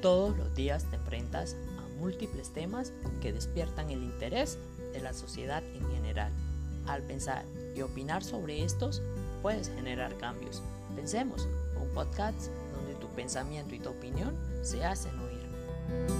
Todos los días te enfrentas a múltiples temas que despiertan el interés de la sociedad en general. Al pensar y opinar sobre estos, puedes generar cambios. Pensemos, un podcast donde tu pensamiento y tu opinión se hacen oír.